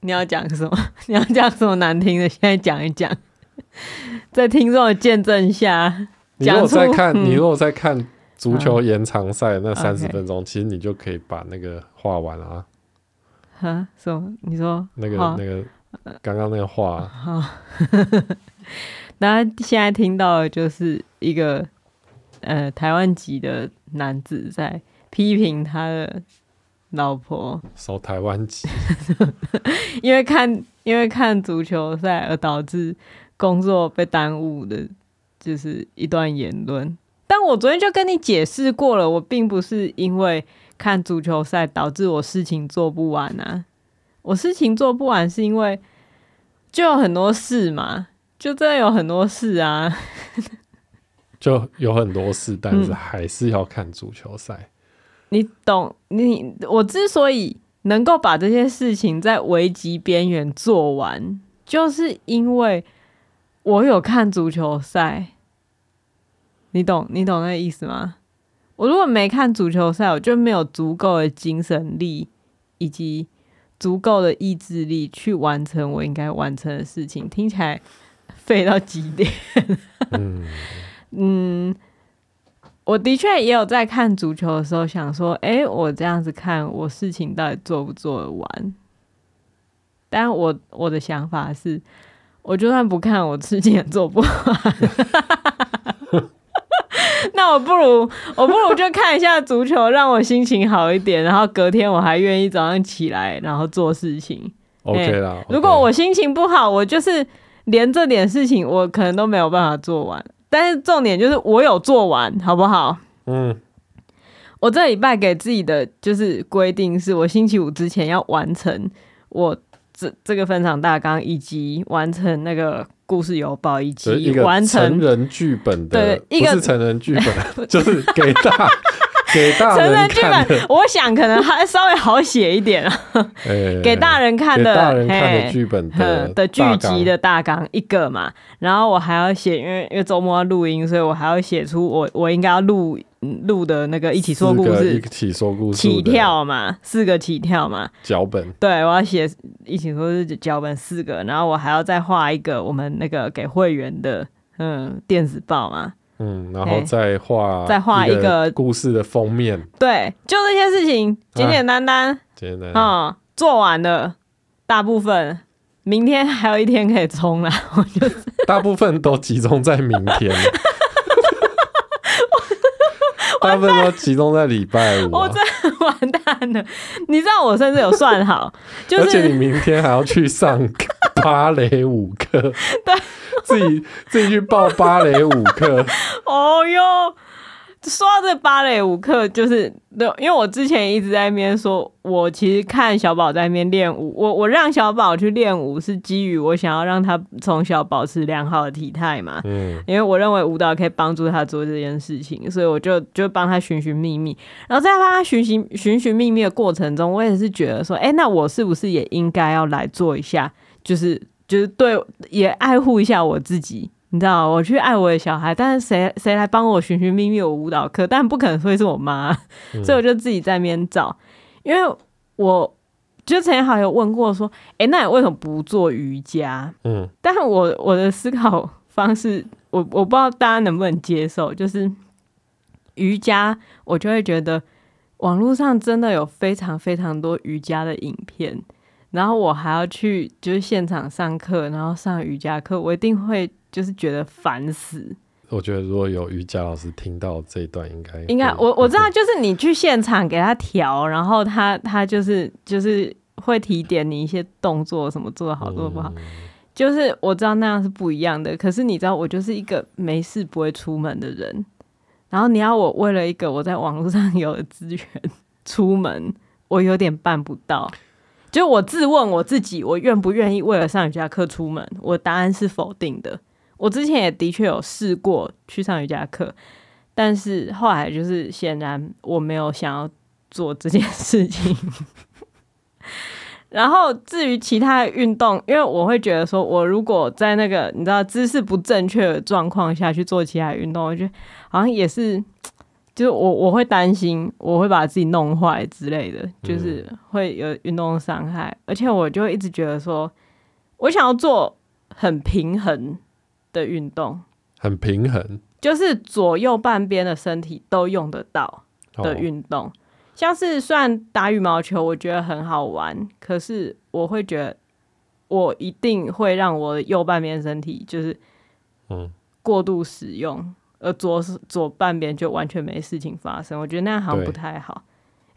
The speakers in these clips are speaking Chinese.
你要讲什么？你要讲什么难听的？现在讲一讲，在听众的见证下，你如果在看，嗯、你如果在看足球延长赛那三十分钟，嗯、其实你就可以把那个画完了啊。哈？什么？你说那个那个刚刚那个画？好，大家现在听到的就是一个呃台湾籍的男子在批评他的。老婆。守台湾籍，因为看因为看足球赛而导致工作被耽误的，就是一段言论。但我昨天就跟你解释过了，我并不是因为看足球赛导致我事情做不完啊，我事情做不完是因为就有很多事嘛，就真的有很多事啊，就有很多事，但是还是要看足球赛。嗯你懂你？我之所以能够把这些事情在危机边缘做完，就是因为我有看足球赛。你懂？你懂那个意思吗？我如果没看足球赛，我就没有足够的精神力以及足够的意志力去完成我应该完成的事情。听起来废到极点。嗯。嗯我的确也有在看足球的时候想说，哎、欸，我这样子看，我事情到底做不做得完？但我我的想法是，我就算不看，我事情也做不完。那我不如我不如就看一下足球，让我心情好一点，然后隔天我还愿意早上起来，然后做事情。OK 啦。欸、如果我心情不好，我就是连这点事情，我可能都没有办法做完。但是重点就是我有做完，好不好？嗯，我这礼拜给自己的就是规定，是我星期五之前要完成我这这个分场大纲，以及完成那个故事邮报，以及完成成人剧本的，对，一个是成人剧本，就是给大。给大人，成人剧本，我想可能还稍微好写一点啊。欸、给大人看的，大人看的剧本的的剧集的大纲一个嘛。然后我还要写，因为因为周末要录音，所以我还要写出我我应该要录录的那个一起说故事，一起说故事起跳嘛，四个起跳嘛，脚本。对，我要写一起说故事脚本四个，然后我还要再画一个我们那个给会员的嗯电子报嘛。嗯，然后再画，再画一个故事的封面。对，就这些事情，简简单单，简单啊，做完了，大部分，明天还有一天可以冲了，我就大部分都集中在明天，大部分都集中在礼拜五，我真的 完蛋了。你知道我甚至有算好，就是而且你明天还要去上 芭蕾舞课，对。自己自己去报芭蕾舞课。哦哟，说到这芭蕾舞课，就是对，因为我之前一直在那边说，我其实看小宝在那边练舞，我我让小宝去练舞是基于我想要让他从小保持良好的体态嘛。嗯，因为我认为舞蹈可以帮助他做这件事情，所以我就就帮他寻寻觅觅。然后在帮他寻寻寻寻觅觅的过程中，我也是觉得说，哎、欸，那我是不是也应该要来做一下，就是。就是对，也爱护一下我自己，你知道，我去爱我的小孩，但是谁谁来帮我寻寻觅觅我舞蹈课？但不可能会是我妈，嗯、所以我就自己在那边找。因为我就曾经好有问过说，哎、欸，那你为什么不做瑜伽？嗯，但是我我的思考方式，我我不知道大家能不能接受，就是瑜伽，我就会觉得网络上真的有非常非常多瑜伽的影片。然后我还要去就是现场上课，然后上瑜伽课，我一定会就是觉得烦死。我觉得如果有瑜伽老师听到这一段应，应该应该我我知道，就是你去现场给他调，然后他他就是就是会提点你一些动作什么做的好做的不好，嗯、就是我知道那样是不一样的。可是你知道，我就是一个没事不会出门的人，然后你要我为了一个我在网络上有的资源出门，我有点办不到。就我自问我自己，我愿不愿意为了上瑜伽课出门？我答案是否定的。我之前也的确有试过去上瑜伽课，但是后来就是显然我没有想要做这件事情。然后至于其他的运动，因为我会觉得说，我如果在那个你知道姿势不正确的状况下去做其他运动，我觉得好像也是。就是我我会担心我会把自己弄坏之类的，就是会有运动伤害，嗯、而且我就一直觉得说，我想要做很平衡的运动，很平衡，就是左右半边的身体都用得到的运动。哦像是虽然打羽毛球，我觉得很好玩，可是我会觉得我一定会让我的右半边身体就是嗯过度使用，嗯、而左左半边就完全没事情发生。我觉得那样好像不太好，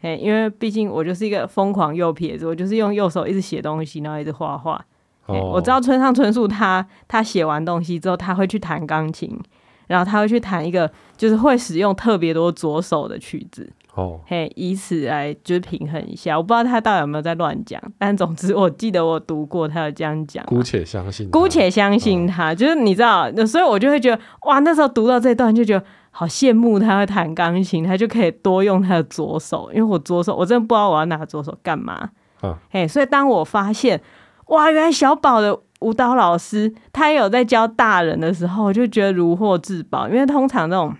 哎，因为毕竟我就是一个疯狂右撇子，我就是用右手一直写东西，然后一直画画。哦、我知道村上春树他他写完东西之后，他会去弹钢琴，然后他会去弹一个就是会使用特别多左手的曲子。哦，嘿，以此来就是平衡一下，我不知道他到底有没有在乱讲，但总之我记得我读过他有这样讲，姑且相信，姑且相信他，哦、就是你知道，所以我就会觉得哇，那时候读到这段就觉得好羡慕他会弹钢琴，他就可以多用他的左手，因为我左手我真的不知道我要拿左手干嘛，嗯、嘿，所以当我发现哇，原来小宝的舞蹈老师他也有在教大人的时候，我就觉得如获至宝，因为通常那种。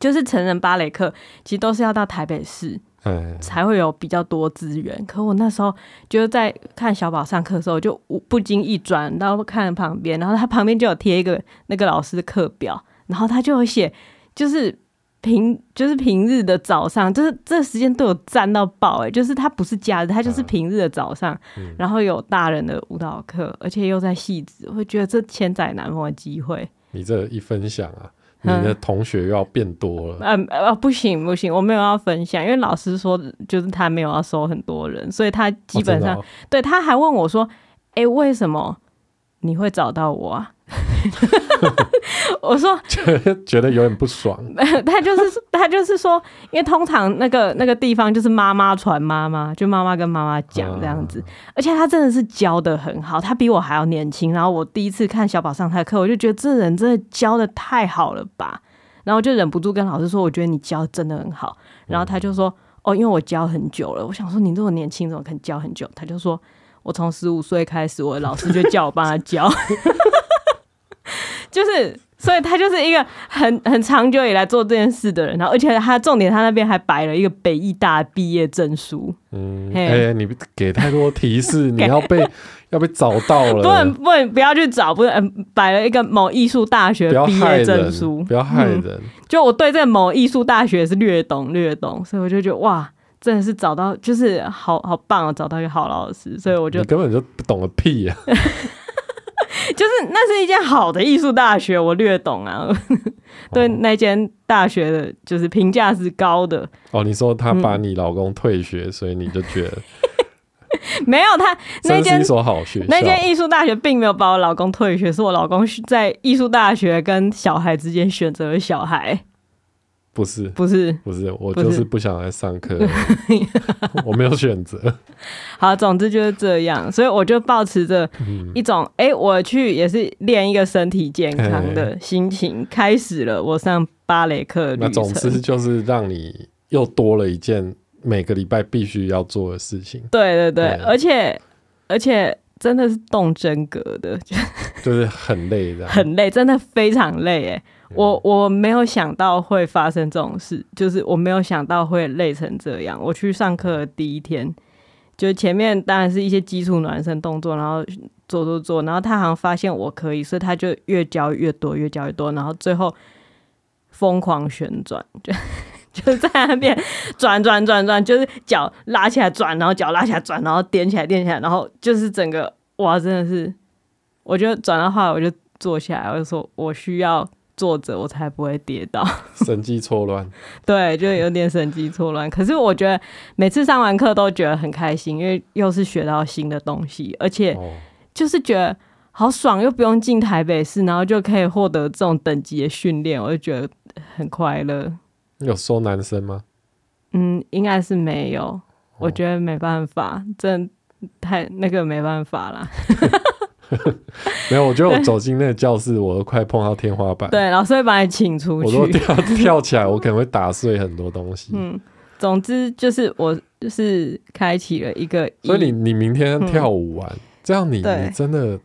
就是成人芭蕾课，其实都是要到台北市，才会有比较多资源。可我那时候就是在看小宝上课的时候，就不经意转到看旁边，然后他旁边就有贴一个那个老师的课表，然后他就有写，就是平就是平日的早上，就是这个时间都有占到爆哎，就是他不是假日，他就是平日的早上，然后有大人的舞蹈课，而且又在戏子，我会觉得这千载难逢的机会。你这一分享啊。你的同学又要变多了。嗯呃不行不行，我没有要分享，因为老师说就是他没有要收很多人，所以他基本上、哦哦、对他还问我说：“哎、欸，为什么你会找到我啊？” 我说 觉得觉得有点不爽。他就是他就是说，因为通常那个那个地方就是妈妈传妈妈，就妈妈跟妈妈讲这样子，啊、而且他真的是教的很好，他比我还要年轻。然后我第一次看小宝上他的课，我就觉得这人真的教的太好了吧，然后就忍不住跟老师说：“我觉得你教真的很好。”然后他就说：“哦，因为我教很久了。”我想说：“你这么年轻，怎么可能教很久？”他就说：“我从十五岁开始，我的老师就叫我帮他教。” 就是，所以他就是一个很很长久以来做这件事的人，然后而且他重点，他那边还摆了一个北艺大毕业证书。嗯，哎你给太多提示，你要被要被找到了。不能不能不要去找，不能摆了一个某艺术大学毕业证书，不要害人。害人嗯、就我对这个某艺术大学是略懂略懂，所以我就觉得哇，真的是找到就是好好棒啊，找到一个好老师，所以我就你根本就不懂个屁呀、啊。就是那是一间好的艺术大学，我略懂啊。对那间大学的，就是评价是高的。哦，你说他把你老公退学，嗯、所以你就觉得 没有他 那间一所好学校，那间艺术大学并没有把我老公退学，是我老公在艺术大学跟小孩之间选择了小孩。不是，不是，不是，我就是不想来上课，我没有选择。好，总之就是这样，所以我就保持着一种，哎、嗯欸，我去也是练一个身体健康的心情，开始了我上芭蕾课。那总之就是让你又多了一件每个礼拜必须要做的事情。对对对，对而且而且真的是动真格的，就是很累的，很累，真的非常累，哎。我我没有想到会发生这种事，就是我没有想到会累成这样。我去上课的第一天，就前面当然是一些基础暖身动作，然后做做做，然后他好像发现我可以，所以他就越教越多，越教越多，然后最后疯狂旋转，就 就在那边转转转转，就是脚拉起来转，然后脚拉起来转，然后点起来点起来，然后就是整个哇，真的是，我就转到后来我就坐下来，我就说我需要。坐着我才不会跌倒，神经错乱。对，就有点神经错乱。可是我觉得每次上完课都觉得很开心，因为又是学到新的东西，而且就是觉得好爽，又不用进台北市，然后就可以获得这种等级的训练，我就觉得很快乐。有收男生吗？嗯，应该是没有。我觉得没办法，真太那个没办法啦。没有，我觉得我走进那个教室，我都快碰到天花板。对，老师会把你请出去。我都跳 跳起来，我可能会打碎很多东西。嗯，总之就是我就是开启了一个。所以你你明天跳舞完，嗯、这样你你真的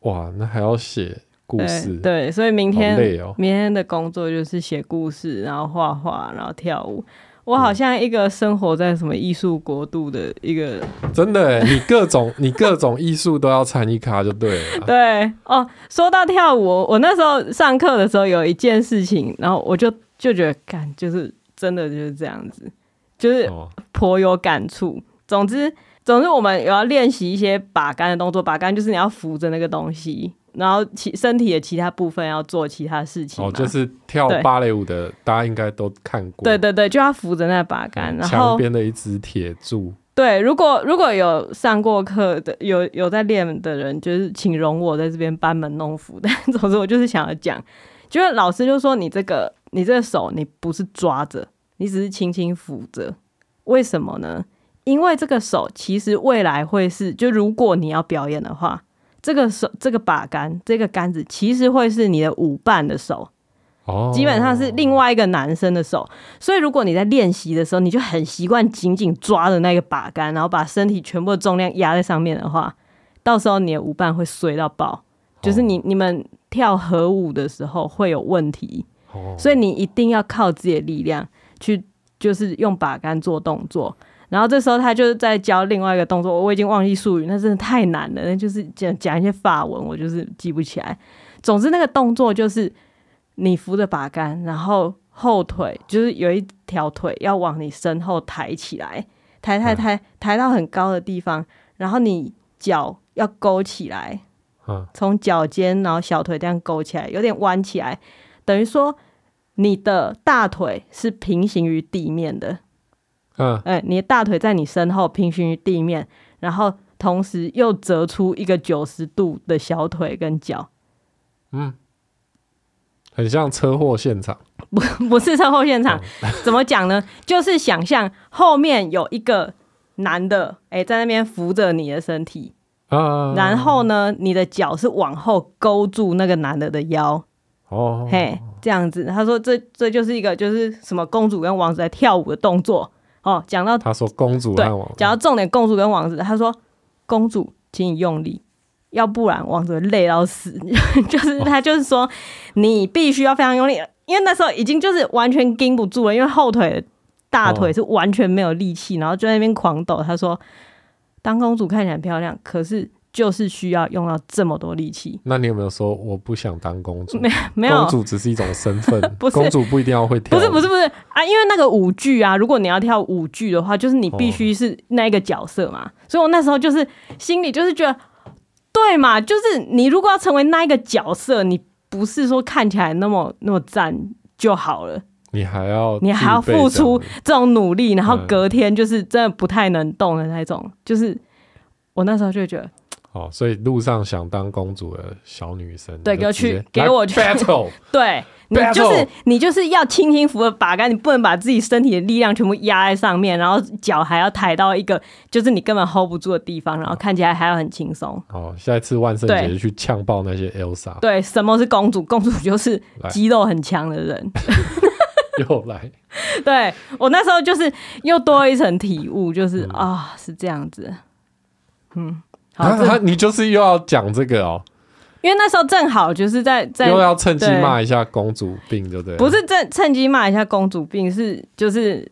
哇，那还要写故事。对，对，所以明天、哦、明天的工作就是写故事，然后画画，然后跳舞。我好像一个生活在什么艺术国度的一个，真的哎，你各种你各种艺术都要参一卡就对了。对哦，说到跳舞，我那时候上课的时候有一件事情，然后我就就觉得，干就是真的就是这样子，就是颇有感触。哦、总之总之，我们有要练习一些把杆的动作，把杆就是你要扶着那个东西。然后其身体的其他部分要做其他事情。哦，就是跳芭蕾舞的，大家应该都看过。对对对，就要扶着那把杆，然后墙边的一支铁柱。对，如果如果有上过课的，有有在练的人，就是请容我在这边班门弄斧。但 总之，我就是想要讲，就是老师就说你这个你这个手你不是抓着，你只是轻轻扶着。为什么呢？因为这个手其实未来会是，就如果你要表演的话。这个手，这个把杆，这个杆子，其实会是你的舞伴的手，哦，基本上是另外一个男生的手。所以，如果你在练习的时候，你就很习惯紧紧抓着那个把杆，然后把身体全部的重量压在上面的话，到时候你的舞伴会衰到爆，就是你你们跳合舞的时候会有问题。所以你一定要靠自己的力量去，就是用把杆做动作。然后这时候他就是在教另外一个动作，我已经忘记术语，那真的太难了。那就是讲讲一些法文，我就是记不起来。总之那个动作就是你扶着把杆，然后后腿就是有一条腿要往你身后抬起来，抬抬抬抬到很高的地方，然后你脚要勾起来，从脚尖然后小腿这样勾起来，有点弯起来，等于说你的大腿是平行于地面的。嗯，哎、欸，你的大腿在你身后平行于地面，然后同时又折出一个九十度的小腿跟脚，嗯，很像车祸现场。不，不是车祸现场，嗯、怎么讲呢？就是想象后面有一个男的，哎、欸，在那边扶着你的身体，嗯、然后呢，你的脚是往后勾住那个男的的腰，哦，嘿，这样子。他说这这就是一个就是什么公主跟王子在跳舞的动作。哦，讲到他说公主和王子，对，讲到重点，公主跟王子，他说公主，请你用力，要不然王子会累到死。就是他就是说，你必须要非常用力，因为那时候已经就是完全盯不住了，因为后腿大腿是完全没有力气，然后就在那边狂抖。他说，当公主看起来很漂亮，可是。就是需要用到这么多力气。那你有没有说我不想当公主？没没有，公主只是一种身份，不是公主不一定要会跳。不是不是不是啊，因为那个舞剧啊，如果你要跳舞剧的话，就是你必须是那个角色嘛。哦、所以我那时候就是心里就是觉得，对嘛，就是你如果要成为那一个角色，你不是说看起来那么那么赞就好了，你还要你还要付出这种努力，然后隔天就是真的不太能动的那种。嗯、就是我那时候就觉得。哦，所以路上想当公主的小女生，对，给我去，给我去 battle，对，你就是你就是要轻轻扶着把杆，你不能把自己身体的力量全部压在上面，然后脚还要抬到一个就是你根本 hold 不住的地方，然后看起来还要很轻松。哦，下一次万圣节就去呛爆那些 Elsa。对，什么是公主？公主就是肌肉很强的人。又来，对我那时候就是又多一层体悟，就是啊、嗯哦，是这样子，嗯。好啊，他你就是又要讲这个哦，因为那时候正好就是在在又要趁机骂一下公主病，对不对？不是趁趁机骂一下公主病，是就是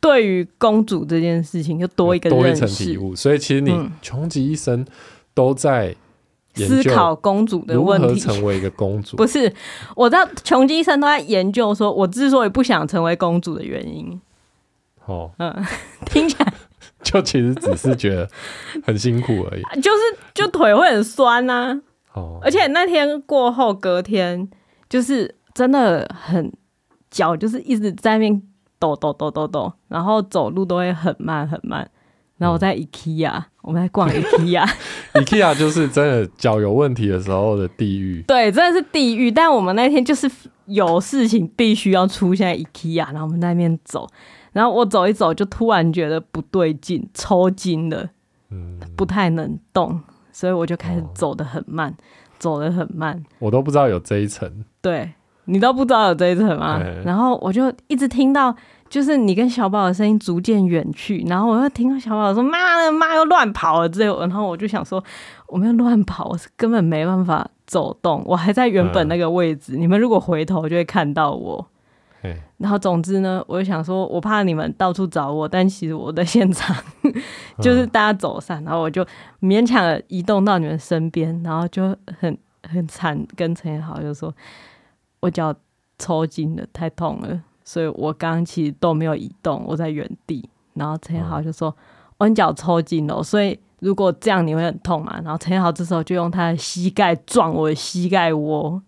对于公主这件事情又多一个多一层体悟，所以其实你穷极一生都在思考公主的问题，成为一个公主。不是，我知道穷极一生都在研究，说我之所以不想成为公主的原因。哦，嗯，听起来。就其实只是觉得很辛苦而已，就是就腿会很酸呐、啊，哦，而且那天过后隔天就是真的很脚就是一直在那边抖抖抖抖抖，然后走路都会很慢很慢。然后我在 IKEA，、嗯、我们在逛 IKEA，IKEA 就是真的脚有问题的时候的地狱，对，真的是地狱。但我们那天就是有事情必须要出现在 IKEA，然后我们在那边走。然后我走一走，就突然觉得不对劲，抽筋了，嗯，不太能动，所以我就开始走得很慢，哦、走得很慢。我都不知道有这一层，对，你都不知道有这一层吗？对然后我就一直听到，就是你跟小宝的声音逐渐远去，然后我又听到小宝说：“妈的妈又乱跑了。”之后，然后我就想说：“我没有乱跑，我是根本没办法走动，我还在原本那个位置。嗯、你们如果回头就会看到我。”然后总之呢，我就想说，我怕你们到处找我，但其实我在现场 就是大家走散，然后我就勉强的移动到你们身边，然后就很很惨，跟陈彦豪就说：“我脚抽筋了，太痛了。”所以我刚刚其实都没有移动，我在原地。然后陈彦豪就说：“、我脚抽筋了，所以如果这样你会很痛嘛？”然后陈彦豪这时候就用他的膝盖撞我的膝盖窝，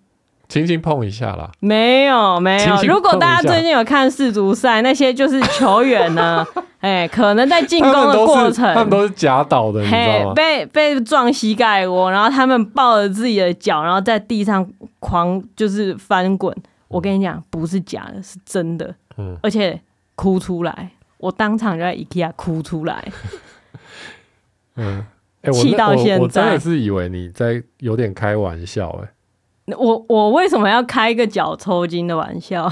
轻轻碰一下啦。没有没有。如果大家最近有看世足赛，那些就是球员呢，哎，可能在进攻的过程，他们都是假倒的，你知道吗？被被撞膝盖窝，然后他们抱着自己的脚，然后在地上狂就是翻滚。我跟你讲，不是假的，是真的，嗯，而且哭出来，我当场就在 IKEA 哭出来，嗯，哎、欸，气到现在我，我真的是以为你在有点开玩笑、欸，哎，我我为什么要开一个脚抽筋的玩笑？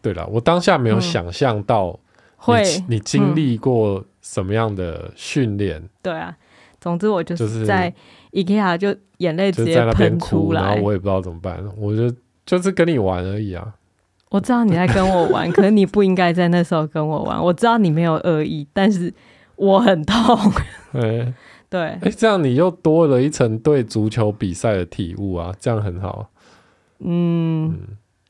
对了，我当下没有想象到会你经历过什么样的训练、嗯？对啊，总之我就是在 IKEA 就眼泪直接喷出来，然后我也不知道怎么办，我就。就是跟你玩而已啊！我知道你在跟我玩，可是你不应该在那时候跟我玩。我知道你没有恶意，但是我很痛。欸、对，哎，这样你又多了一层对足球比赛的体悟啊，这样很好。嗯。嗯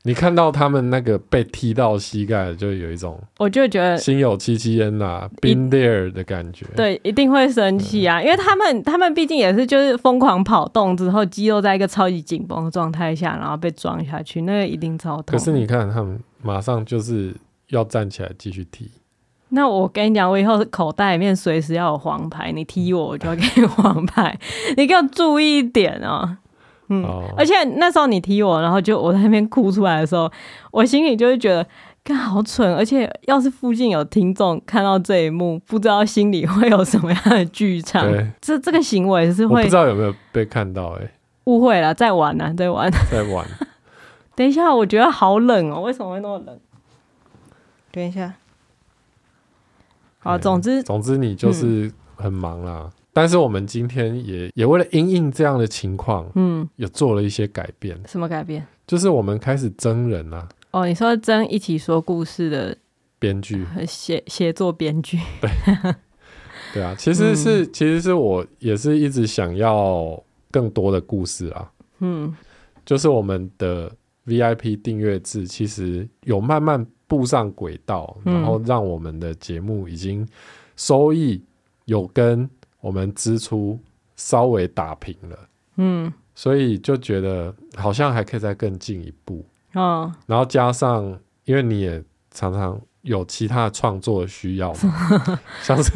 你看到他们那个被踢到膝盖，就有一种，我就觉得心有戚戚焉呐，been there 的感觉。对，一定会生气啊，嗯、因为他们他们毕竟也是就是疯狂跑动之后，肌肉在一个超级紧绷的状态下，然后被撞下去，那个一定超痛。可是你看他们马上就是要站起来继续踢。那我跟你讲，我以后口袋里面随时要有黄牌，你踢我，我就要给你黄牌，你给我注意一点哦。嗯，而且那时候你踢我，然后就我在那边哭出来的时候，我心里就会觉得，干好蠢。而且要是附近有听众看到这一幕，不知道心里会有什么样的剧场。对这这个行为是会，不知道有没有被看到哎、欸，误会了，在玩呢、啊，在玩，在玩。等一下，我觉得好冷哦，为什么会那么冷？等一下，好，总之，总之你就是很忙啦。嗯但是我们今天也也为了因应这样的情况，嗯，有做了一些改变。什么改变？就是我们开始征人啊。哦，你说征一起说故事的编剧，写写作编剧。对，对啊，其实是、嗯、其实是我也是一直想要更多的故事啊。嗯，就是我们的 VIP 订阅制其实有慢慢步上轨道，嗯、然后让我们的节目已经收益有跟。我们支出稍微打平了，嗯，所以就觉得好像还可以再更进一步，哦，然后加上，因为你也常常有其他的创作的需要嘛，像是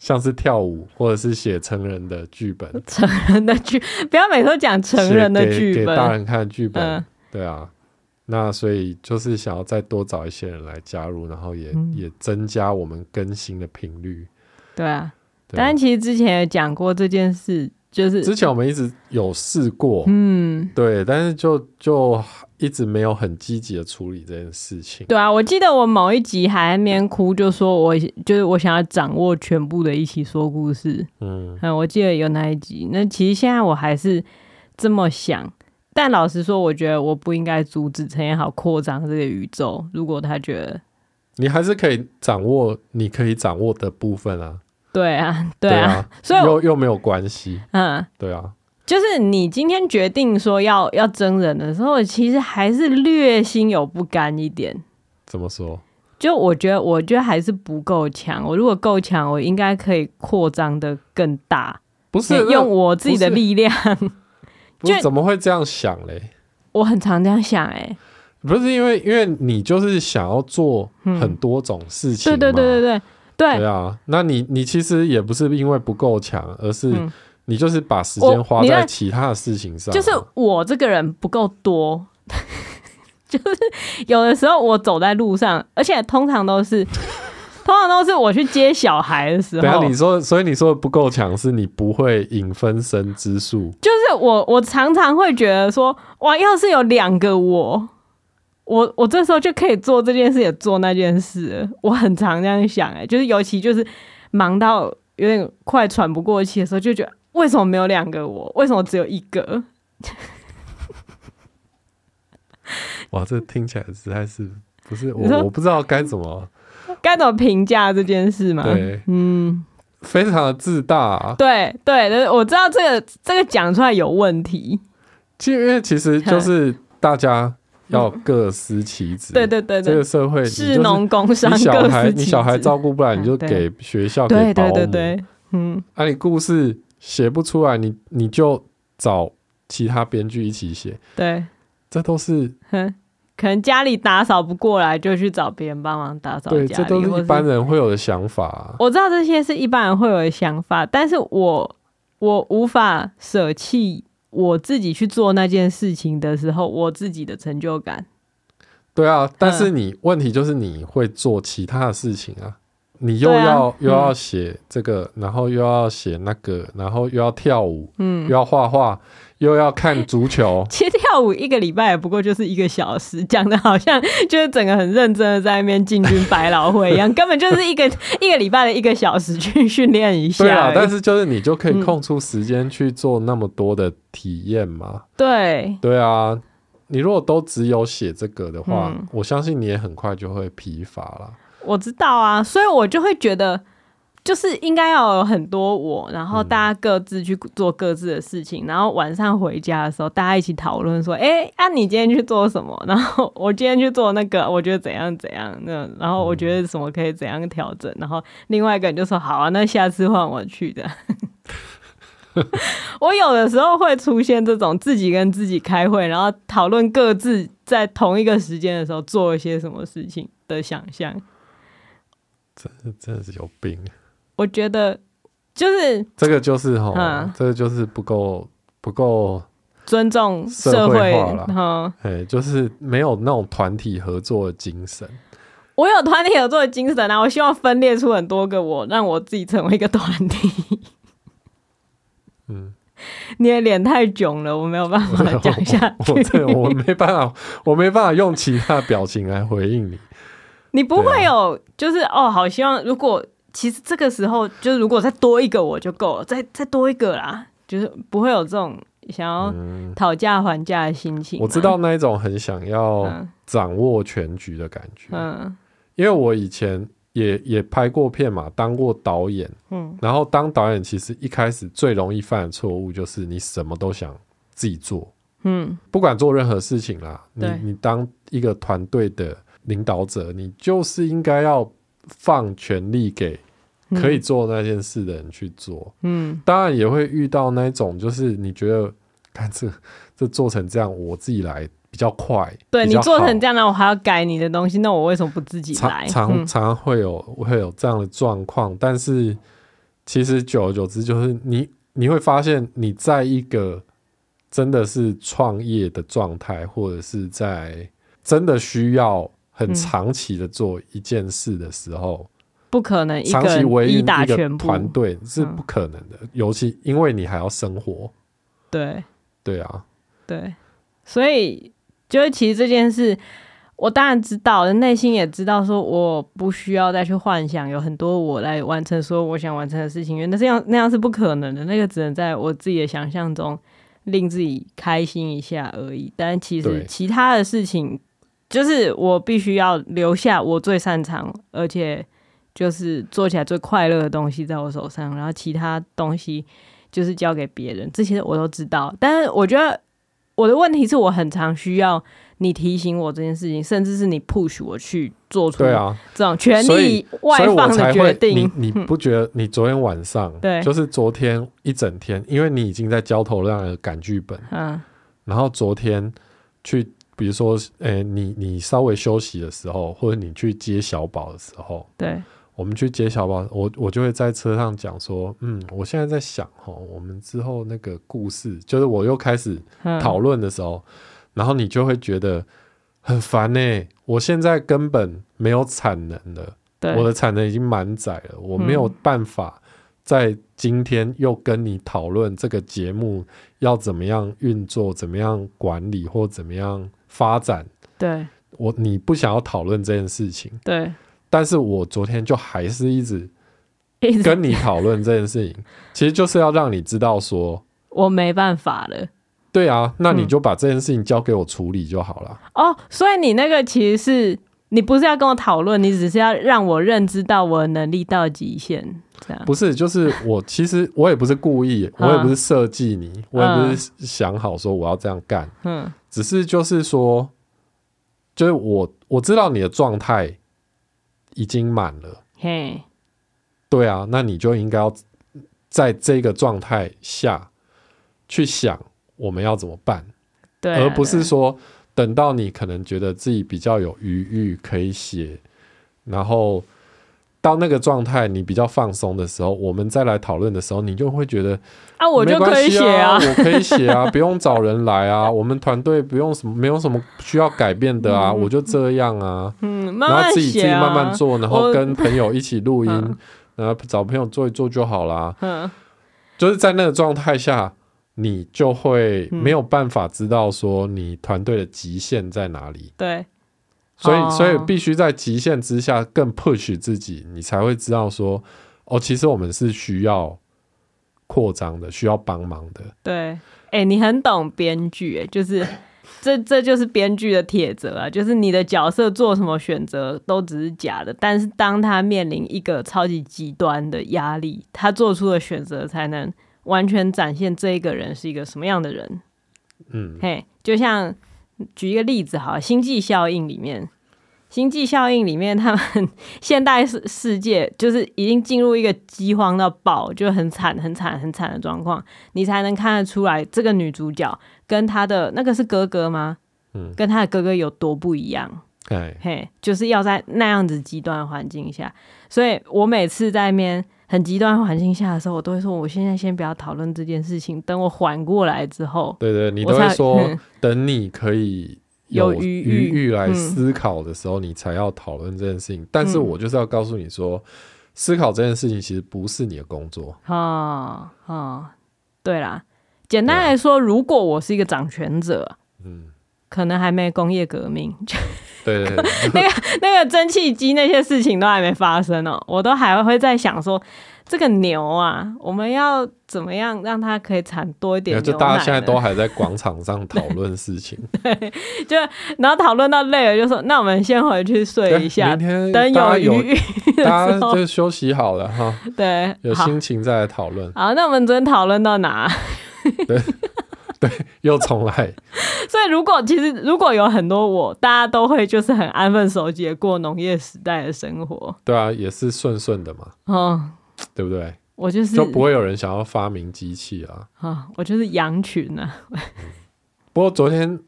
像是跳舞或者是写成人的剧本，成人的剧，不要每次都讲成人的剧本，给大人看的剧本，嗯、对啊，那所以就是想要再多找一些人来加入，然后也、嗯、也增加我们更新的频率，对啊。但其实之前也讲过这件事，就是之前我们一直有试过，嗯，对，但是就就一直没有很积极的处理这件事情。对啊，我记得我某一集还在那边哭，就说我就是我想要掌握全部的一起说故事，嗯，嗯，我记得有那一集。那其实现在我还是这么想，但老实说，我觉得我不应该阻止陈彦豪扩张这个宇宙。如果他觉得你还是可以掌握你可以掌握的部分啊。对啊，对啊，所以又又没有关系，嗯，对啊，就是你今天决定说要要真人的时候，其实还是略心有不甘一点。怎么说？就我觉得，我觉得还是不够强。我如果够强，我应该可以扩张的更大。不是用我自己的力量，就怎么会这样想嘞？我很常这样想，哎，不是因为因为你就是想要做很多种事情，对对对对对。对，对啊，那你你其实也不是因为不够强，而是你就是把时间花在其他的事情上。就是我这个人不够多，就是有的时候我走在路上，而且通常都是通常都是我去接小孩的时候。对啊，你说，所以你说的不够强，是你不会引分身之术。就是我我常常会觉得说，哇，要是有两个我。我我这时候就可以做这件事，也做那件事。我很常这样想，哎，就是尤其就是忙到有点快喘不过气的时候，就觉得为什么没有两个我？为什么只有一个？哇，这听起来实在是不是我？我不知道该怎么该怎么评价这件事嘛？对，嗯，非常的自大啊。对对，我知道这个这个讲出来有问题。其实因为其实就是大家要各司其职。对对对，这个社会是农工商，你小孩你小孩照顾不来，你就给学校给保姆。对对对，嗯，啊，你故事写不出来，你你就找其他编剧一起写。对。这都是，可能家里打扫不过来，就去找别人帮忙打扫。对，这都是一般人会有的想法啊。我知道这些是一般人会有的想法，但是我我无法舍弃我自己去做那件事情的时候，我自己的成就感。对啊，但是你问题就是你会做其他的事情啊，你又要、啊、又要写这个，然后又要写那个，然后又要跳舞，嗯，又要画画。又要看 足球，其实跳舞一个礼拜也不过就是一个小时，讲的好像就是整个很认真的在那边进军百老汇一样，根本就是一个一个礼拜的一个小时去训练一下。对啊，但是就是你就可以空出时间去做那么多的体验嘛。嗯、对，对啊，你如果都只有写这个的话，嗯、我相信你也很快就会疲乏了。我知道啊，所以我就会觉得。就是应该要有很多我，然后大家各自去做各自的事情，嗯、然后晚上回家的时候，大家一起讨论说：“哎、欸，啊，你今天去做什么？然后我今天去做那个，我觉得怎样怎样。那然后我觉得什么可以怎样调整。然后另外一个人就说：好啊，那下次换我去的。我有的时候会出现这种自己跟自己开会，然后讨论各自在同一个时间的时候做一些什么事情的想象。真的真的是有病。我觉得就是这个就是哈，嗯、这个就是不够不够尊重社会了哈，哎，就是没有那种团体合作的精神。我有团体合作的精神啊！我希望分裂出很多个我，让我自己成为一个团体。嗯，你的脸太囧了，我没有办法 讲下去。我没办法，我没办法用其他表情来回应你。你不会有，就是、啊、哦，好希望如果。其实这个时候，就是如果再多一个我就够了，再再多一个啦，就是不会有这种想要讨价还价的心情、嗯。我知道那一种很想要掌握全局的感觉，嗯，因为我以前也也拍过片嘛，当过导演，嗯，然后当导演其实一开始最容易犯的错误就是你什么都想自己做，嗯，不管做任何事情啦，你你当一个团队的领导者，你就是应该要放权力给。可以做那件事的人去做，嗯，当然也会遇到那种，就是你觉得，看这这做成这样，我自己来比较快。对，你做成这样，那我还要改你的东西，那我为什么不自己来？常常常会有会有这样的状况，但是其实久而久之，就是你你会发现，你在一个真的是创业的状态，或者是在真的需要很长期的做一件事的时候。不可能一个人一打全部，团队是不可能的，嗯、尤其因为你还要生活。对，对啊，对，所以就是其实这件事，我当然知道，内心也知道，说我不需要再去幻想有很多我来完成说我想完成的事情，因为那这样那样是不可能的，那个只能在我自己的想象中令自己开心一下而已。但其实其他的事情，就是我必须要留下我最擅长，而且。就是做起来最快乐的东西在我手上，然后其他东西就是交给别人，这些我都知道。但是我觉得我的问题是我很常需要你提醒我这件事情，甚至是你 push 我去做出这种权力外放的决定。你你不觉得你昨天晚上对，就是昨天一整天，因为你已经在焦头烂额赶剧本，嗯，然后昨天去，比如说，诶、欸，你你稍微休息的时候，或者你去接小宝的时候，对。我们去接小宝，我我就会在车上讲说，嗯，我现在在想哈，我们之后那个故事，就是我又开始讨论的时候，嗯、然后你就会觉得很烦呢、欸。我现在根本没有产能了，对我的产能已经满载了，我没有办法在今天又跟你讨论这个节目要怎么样运作、怎么样管理或怎么样发展。对。我你不想要讨论这件事情，对，但是我昨天就还是一直跟你讨论这件事情，其实就是要让你知道说，我没办法了。对啊，那你就把这件事情交给我处理就好了。哦，所以你那个其实是你不是要跟我讨论，你只是要让我认知到我的能力到极限。这样不是，就是我其实我也不是故意，我也不是设计你，我也不是想好说我要这样干，嗯，只是就是说，就是我我知道你的状态已经满了，嘿，对啊，那你就应该要在这个状态下去想我们要怎么办，对，而不是说等到你可能觉得自己比较有余裕可以写，然后。到那个状态，你比较放松的时候，我们再来讨论的时候，你就会觉得啊，我就可以写啊，啊，我可以写啊，不用找人来啊，我们团队不用什么，没有什么需要改变的啊，嗯、我就这样啊，嗯，慢慢啊、然后自己自己慢慢做，然后跟朋友一起录音，我 然后找朋友做一做就好啦。嗯，就是在那个状态下，你就会没有办法知道说你团队的极限在哪里。对。所以，所以必须在极限之下更 push 自己，你才会知道说，哦，其实我们是需要扩张的，需要帮忙的。对，哎、欸，你很懂编剧，哎，就是这，这就是编剧的铁则啊，就是你的角色做什么选择都只是假的，但是当他面临一个超级极端的压力，他做出的选择才能完全展现这一个人是一个什么样的人。嗯，嘿，就像。举一个例子哈，《星际效应》里面，《星际效应》里面，他们 现代世世界就是已经进入一个饥荒到爆，就很惨、很惨、很惨的状况，你才能看得出来这个女主角跟她的那个是哥哥吗？嗯，跟她的哥哥有多不一样？对，嘿，就是要在那样子极端的环境下，所以我每次在面。很极端环境下的时候，我都会说：我现在先不要讨论这件事情，等我缓过来之后。对对，你都会说，等你可以有余裕来思考的时候，你才要讨论这件事情。但是我就是要告诉你说，思考这件事情其实不是你的工作。哦哦，对啦，简单来说，如果我是一个掌权者，嗯，可能还没工业革命。对 对对，那个那个蒸汽机那些事情都还没发生哦，我都还会在想说，这个牛啊，我们要怎么样让它可以产多一点？就大家现在都还在广场上讨论事情，对，就然后讨论到累了，就说那我们先回去睡一下，明天等有余裕，大家就休息好了哈，对，有心情再来讨论。好，那我们昨天讨论到哪？对。对，又重来。所以，如果其实如果有很多我，大家都会就是很安分守己过农业时代的生活。对啊，也是顺顺的嘛。哦，对不对？我就是就不会有人想要发明机器啊。啊，我就是羊群啊。嗯、不过昨天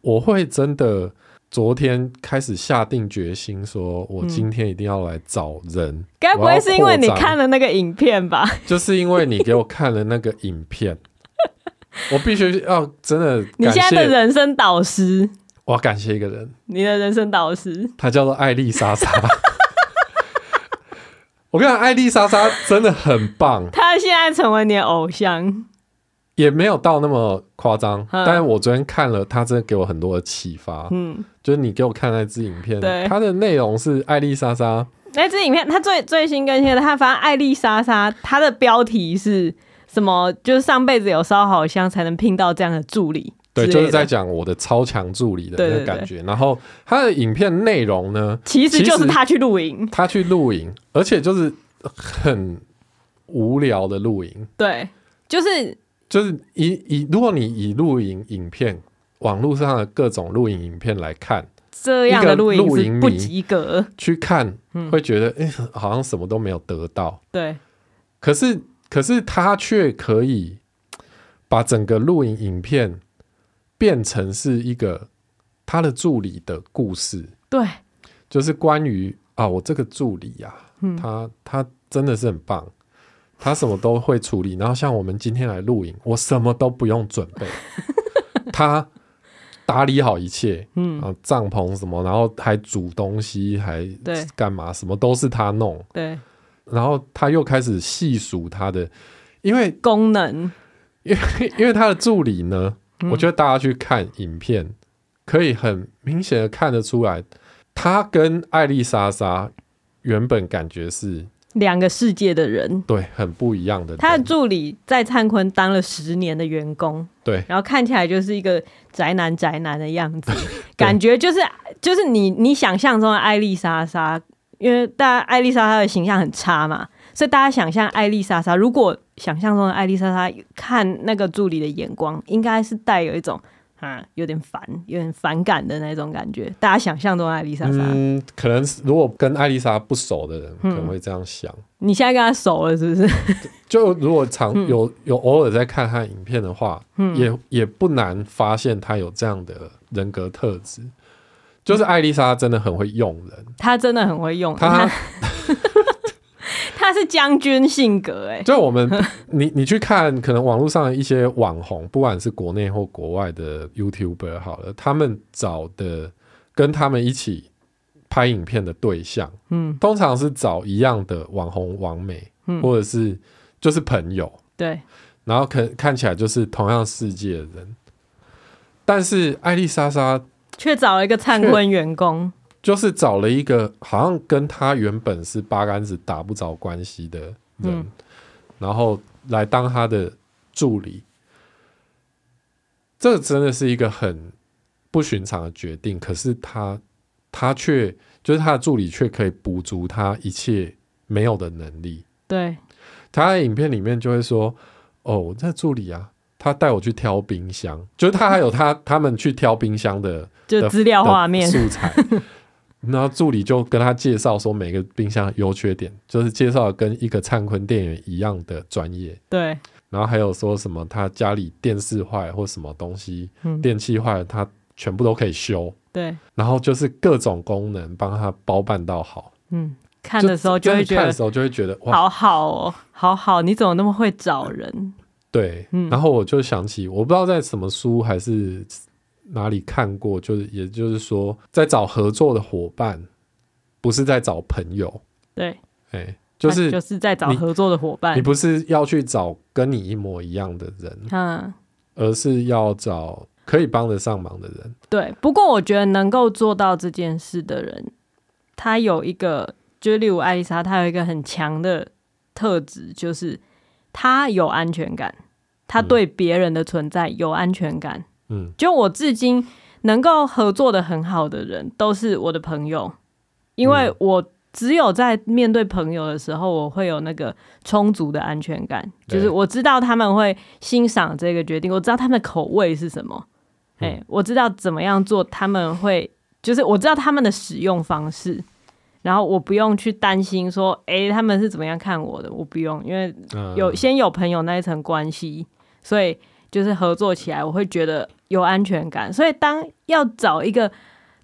我会真的，昨天开始下定决心，说我今天一定要来找人。该、嗯、不会是因为你看了那个影片吧？就是因为你给我看了那个影片。我必须要真的，你现在的人生导师，我要感谢一个人，你的人生导师，他叫做艾丽莎莎。我跟你讲，艾丽莎莎真的很棒，他现在成为你的偶像，也没有到那么夸张。但是我昨天看了，他真的给我很多的启发。嗯，就是你给我看那支影片，对，它的内容是艾丽莎莎那支影片，他最最新更新的，他发现艾丽莎莎，它的标题是。什么？就是上辈子有烧好香才能聘到这样的助理？对，就是在讲我的超强助理的那个感觉。然后他的影片内容呢，其实就是他去露营，他去露营，而且就是很无聊的露营。对，就是就是以以如果你以露营影片、网络上的各种露营影片来看，这样的露营是不及格。去看会觉得，哎、欸，好像什么都没有得到。对，可是。可是他却可以把整个录影影片变成是一个他的助理的故事，对，就是关于啊，我这个助理呀、啊，嗯、他他真的是很棒，他什么都会处理。然后像我们今天来录影，我什么都不用准备，他打理好一切，嗯，啊，帐篷什么，然后还煮东西，还干嘛，什么都是他弄，对。然后他又开始细数他的，因为功能，因为 因为他的助理呢，嗯、我觉得大家去看影片可以很明显的看得出来，他跟艾丽莎莎原本感觉是两个世界的人，对，很不一样的。他的助理在灿坤当了十年的员工，对，然后看起来就是一个宅男宅男的样子，感觉就是就是你你想象中的艾丽莎莎，因为大家艾丽莎她的形象很差嘛。所以大家想象艾丽莎莎，如果想象中的艾丽莎莎看那个助理的眼光，应该是带有一种啊有点烦、有点反感的那种感觉。大家想象中的艾丽莎莎，嗯，可能如果跟艾丽莎不熟的人，可能会这样想。嗯、你现在跟她熟了，是不是？就如果常有有偶尔在看她影片的话，嗯、也也不难发现她有这样的人格特质。就是艾丽莎真的很会用人，她真的很会用她她。他是将军性格哎，就我们 你你去看，可能网络上的一些网红，不管是国内或国外的 YouTuber 好了，他们找的跟他们一起拍影片的对象，嗯，通常是找一样的网红网美，嗯，或者是就是朋友，对，然后可看起来就是同样世界的人，但是艾丽莎莎却找了一个灿坤员工。就是找了一个好像跟他原本是八竿子打不着关系的人，嗯，然后来当他的助理，这真的是一个很不寻常的决定。可是他他却就是他的助理，却可以补足他一切没有的能力。对，他在影片里面就会说：“哦，这助理啊，他带我去挑冰箱，就是他还有他他们去挑冰箱的就资料画面素材。”然后助理就跟他介绍说每个冰箱优缺点，就是介绍跟一个灿坤店员一样的专业。对。然后还有说什么他家里电视坏或什么东西，嗯、电器坏了他全部都可以修。对。然后就是各种功能帮他包办到好。嗯。看的时候就会觉得，看的时候就会觉得哇，好好哦，好好，你怎么那么会找人？对。嗯、然后我就想起，我不知道在什么书还是。哪里看过？就是，也就是说，在找合作的伙伴，不是在找朋友。对，哎、欸，就是就是在找合作的伙伴。你不是要去找跟你一模一样的人，嗯，而是要找可以帮得上忙的人。对，不过我觉得能够做到这件事的人，他有一个，就例如艾丽莎，她有一个很强的特质，就是他有安全感，他对别人的存在有安全感。嗯嗯，就我至今能够合作的很好的人，都是我的朋友，因为我只有在面对朋友的时候，我会有那个充足的安全感，就是我知道他们会欣赏这个决定，我知道他们的口味是什么，哎，我知道怎么样做，他们会就是我知道他们的使用方式，然后我不用去担心说，哎，他们是怎么样看我的，我不用，因为有先有朋友那一层关系，所以。就是合作起来，我会觉得有安全感。所以当要找一个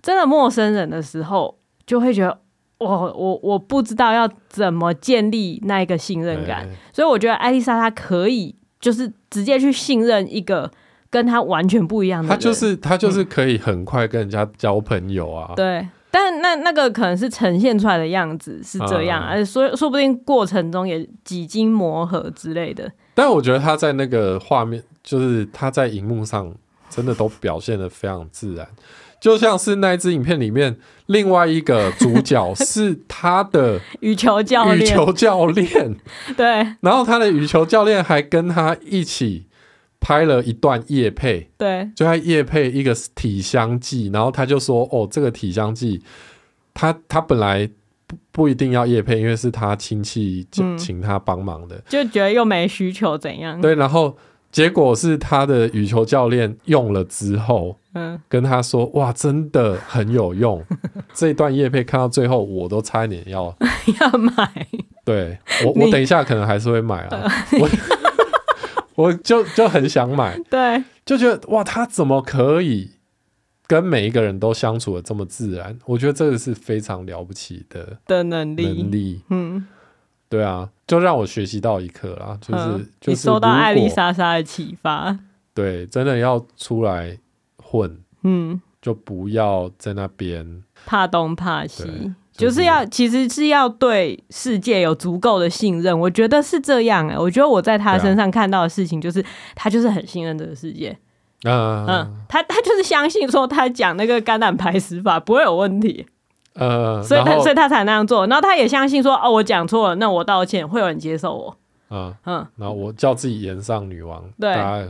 真的陌生人的时候，就会觉得我我我不知道要怎么建立那一个信任感。所以我觉得艾丽莎她可以就是直接去信任一个跟她完全不一样的人。她就是她就是可以很快跟人家交朋友啊。嗯、对，但那那个可能是呈现出来的样子是这样，而且说说不定过程中也几经磨合之类的。但我觉得他在那个画面。就是他在荧幕上真的都表现的非常自然，就像是那一支影片里面另外一个主角是他的 羽球教练，羽球教练。对，然后他的羽球教练还跟他一起拍了一段夜配，对，就他夜配一个体香剂，然后他就说：“哦，这个体香剂，他他本来不不一定要叶配，因为是他亲戚请请他帮忙的，就觉得又没需求怎样？对，然后。”结果是他的羽球教练用了之后，嗯，跟他说：“哇，真的很有用。”这一段叶配看到最后，我都差一点要 要买。对我，我等一下可能还是会买啊。我我就就很想买，对，就觉得哇，他怎么可以跟每一个人都相处的这么自然？我觉得这个是非常了不起的的能力，能力，嗯。对啊，就让我学习到一课啦，就是、嗯、就是你受到艾丽莎莎的启发，对，真的要出来混，嗯，就不要在那边怕东怕西，就是、就是要其实是要对世界有足够的信任，我觉得是这样哎、欸，我觉得我在他身上看到的事情就是、啊、他就是很信任这个世界，嗯嗯，他他就是相信说他讲那个肝胆排石法不会有问题，呃，所以他所以他才那样做。然后他也相信说哦，我讲错了，那我道歉，会有人接受我。嗯嗯，然后我叫自己演上女王，对，大家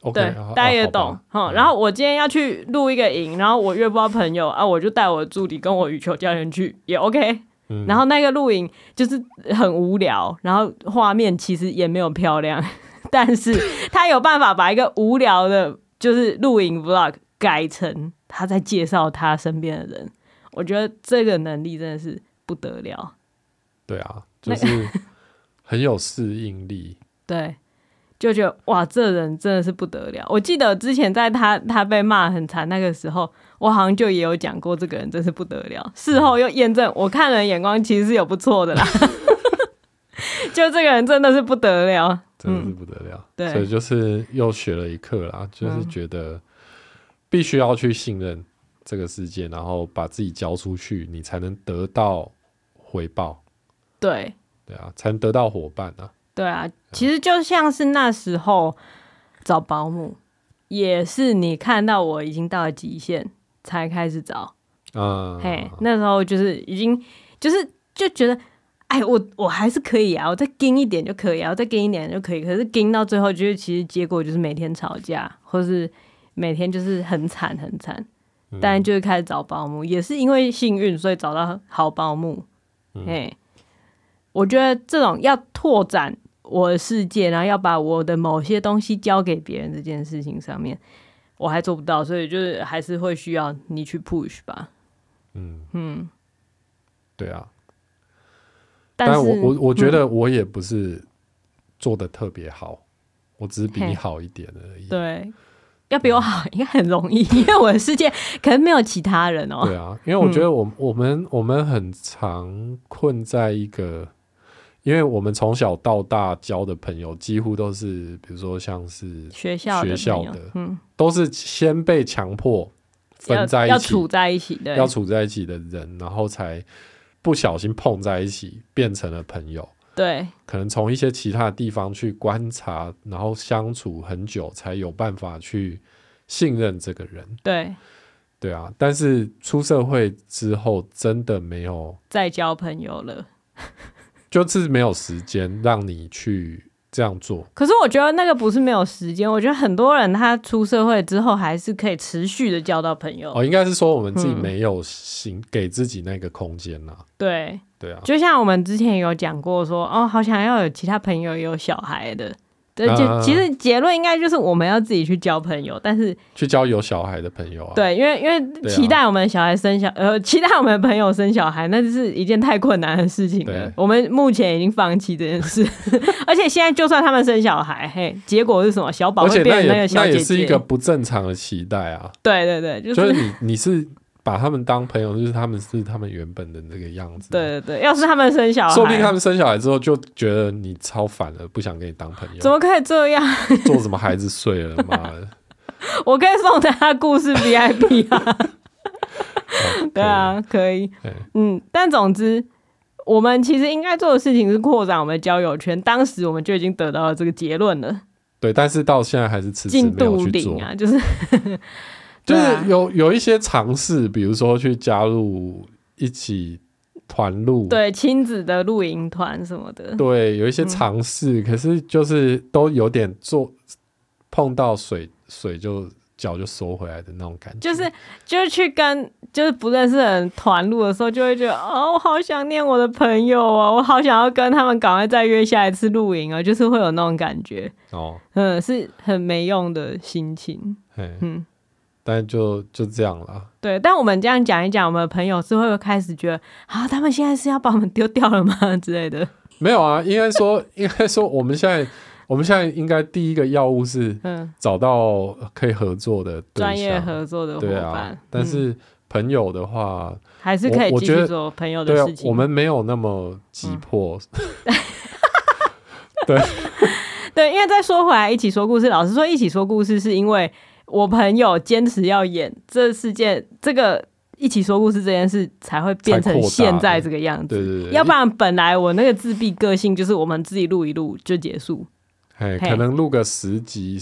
OK，对，大家也懂。嗯，然后我今天要去录一个营，然后我约不到朋友啊，我就带我的助理跟我羽球教练去，也 OK。嗯，然后那个录影就是很无聊，然后画面其实也没有漂亮，但是他有办法把一个无聊的，就是录影 vlog 改成他在介绍他身边的人，我觉得这个能力真的是不得了。对啊，就是。很有适应力，对，就觉得哇，这人真的是不得了。我记得之前在他他被骂很惨那个时候，我好像就也有讲过，这个人真是不得了。事后又验证，我看人眼光其实是有不错的啦。就这个人真的是不得了，真的是不得了。嗯、对，所以就是又学了一课啦，就是觉得必须要去信任这个世界，然后把自己交出去，你才能得到回报。对。对啊，才能得到伙伴啊。对啊，其实就像是那时候找保姆，也是你看到我已经到了极限才开始找。嗯，嘿，那时候就是已经就是就觉得，哎，我我还是可以啊，我再跟一点就可以啊，我再跟一点就可以。可是跟到最后，就是其实结果就是每天吵架，或是每天就是很惨很惨。但就是开始找保姆，也是因为幸运，所以找到好保姆。嗯。我觉得这种要拓展我的世界，然后要把我的某些东西交给别人这件事情上面，我还做不到，所以就是还是会需要你去 push 吧。嗯嗯，对啊。但是我我我觉得我也不是做的特别好，嗯，我只是比你好一点而已。对，要比我好应该很容易，因为我的世界可能没有其他人哦。对啊，因为我觉得我我们我们很常困在一个。因为我们从小到大交的朋友，几乎都是，比如说像是学校学校的，嗯，都是先被强迫分在一起，要处在一起的，要处在一起的人，然后才不小心碰在一起，变成了朋友。对，可能从一些其他的地方去观察，然后相处很久，才有办法去信任这个人。对，对啊，但是出社会之后，真的没有再交朋友了。就是没有时间让你去这样做。可是我觉得那个不是没有时间，我觉得很多人他出社会之后还是可以持续的交到朋友。哦，应该是说我们自己没有行给自己那个空间呐。对对啊，就像我们之前有讲过说，哦，好想要有其他朋友有小孩的。对，就其实结论应该就是我们要自己去交朋友，但是去交有小孩的朋友啊。对，因为因为期待我们小孩生小、啊、呃，期待我们的朋友生小孩，那就是一件太困难的事情了。我们目前已经放弃这件事，而且现在就算他们生小孩，嘿，结果是什么？小宝会变成那个小姐姐，那也是一个不正常的期待啊。对对对，就是、就是、你你是。把他们当朋友，就是他们是他们原本的那个样子。对对对，要是他们生小孩，说不定他们生小孩之后就觉得你超烦了，不想跟你当朋友。怎么可以这样？做什么孩子睡了？妈的！我可以送他故事 VIP 啊。对啊，可以。嗯，但总之，我们其实应该做的事情是扩展我们的交友圈。当时我们就已经得到了这个结论了。对，但是到现在还是迟迟没有去做啊，就是。就是有有一些尝试，比如说去加入一起团露，对亲子的露营团什么的，对，有一些尝试，嗯，可是就是都有点做碰到水水就脚就缩回来的那种感觉，就是就是去跟就是不认识的人团露的时候，就会觉得哦，我好想念我的朋友啊，我好想要跟他们赶快再约下一次露营啊，就是会有那种感觉。哦，嗯，是很没用的心情，嗯。但就就这样了。对，但我们这样讲一讲，我们的朋友是会不会开始觉得啊，他们现在是要把我们丢掉了吗 之类的？没有啊，应该说，应该说，我们现在，我们现在应该第一个要务是，嗯，找到可以合作的专业合作的伙伴。啊、但是朋友的话，还是可以继续做朋友的事情。我，我们没有那么急迫。嗯、对 对，因为再说回来，一起说故事，老实说，一起说故事是因为。我朋友坚持要演这事件，这个一起说故事这件事才会变成现在这个样子。对对对，要不然本来我那个自闭个性就是我们自己录一录就结束。可能录个十集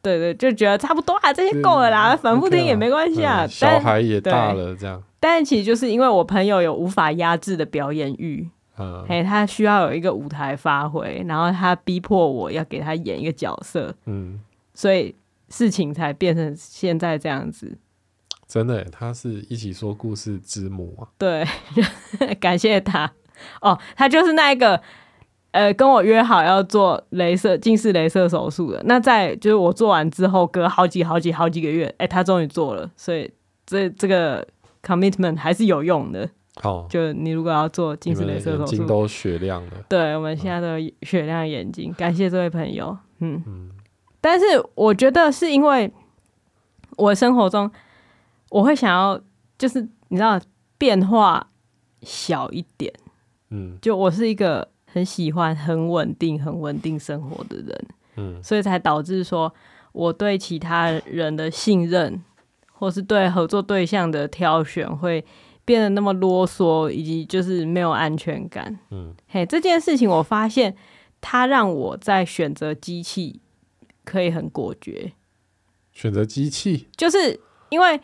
对对，就觉得差不多啊，这些够了啦，反复听也没关系啊。嗯、小孩也大了，这样。但其实就是因为我朋友有无法压制的表演欲，嗯，嘿，他需要有一个舞台发挥，然后他逼迫我要给他演一个角色，嗯，所以事情才变成现在这样子。真的，他是一起说故事之母啊。对，感谢他。哦，他就是那一个。呃，跟我约好要做镭射近视镭射手术的。那在就是我做完之后，隔好几好几好几个月，哎、欸，他终于做了，所以这这个 commitment 还是有用的。哦，就你如果要做近视镭射手术，眼睛都雪亮了。对，我们现在都雪亮眼睛，嗯、感谢这位朋友。嗯嗯，但是我觉得是因为我生活中我会想要，就是你知道变化小一点。嗯，就我是一个。很喜欢很稳定、很稳定生活的人，嗯，所以才导致说我对其他人的信任，或是对合作对象的挑选，会变得那么啰嗦，以及就是没有安全感。嗯，嘿，这件事情我发现，它让我在选择机器可以很果决。选择机器，就是因为。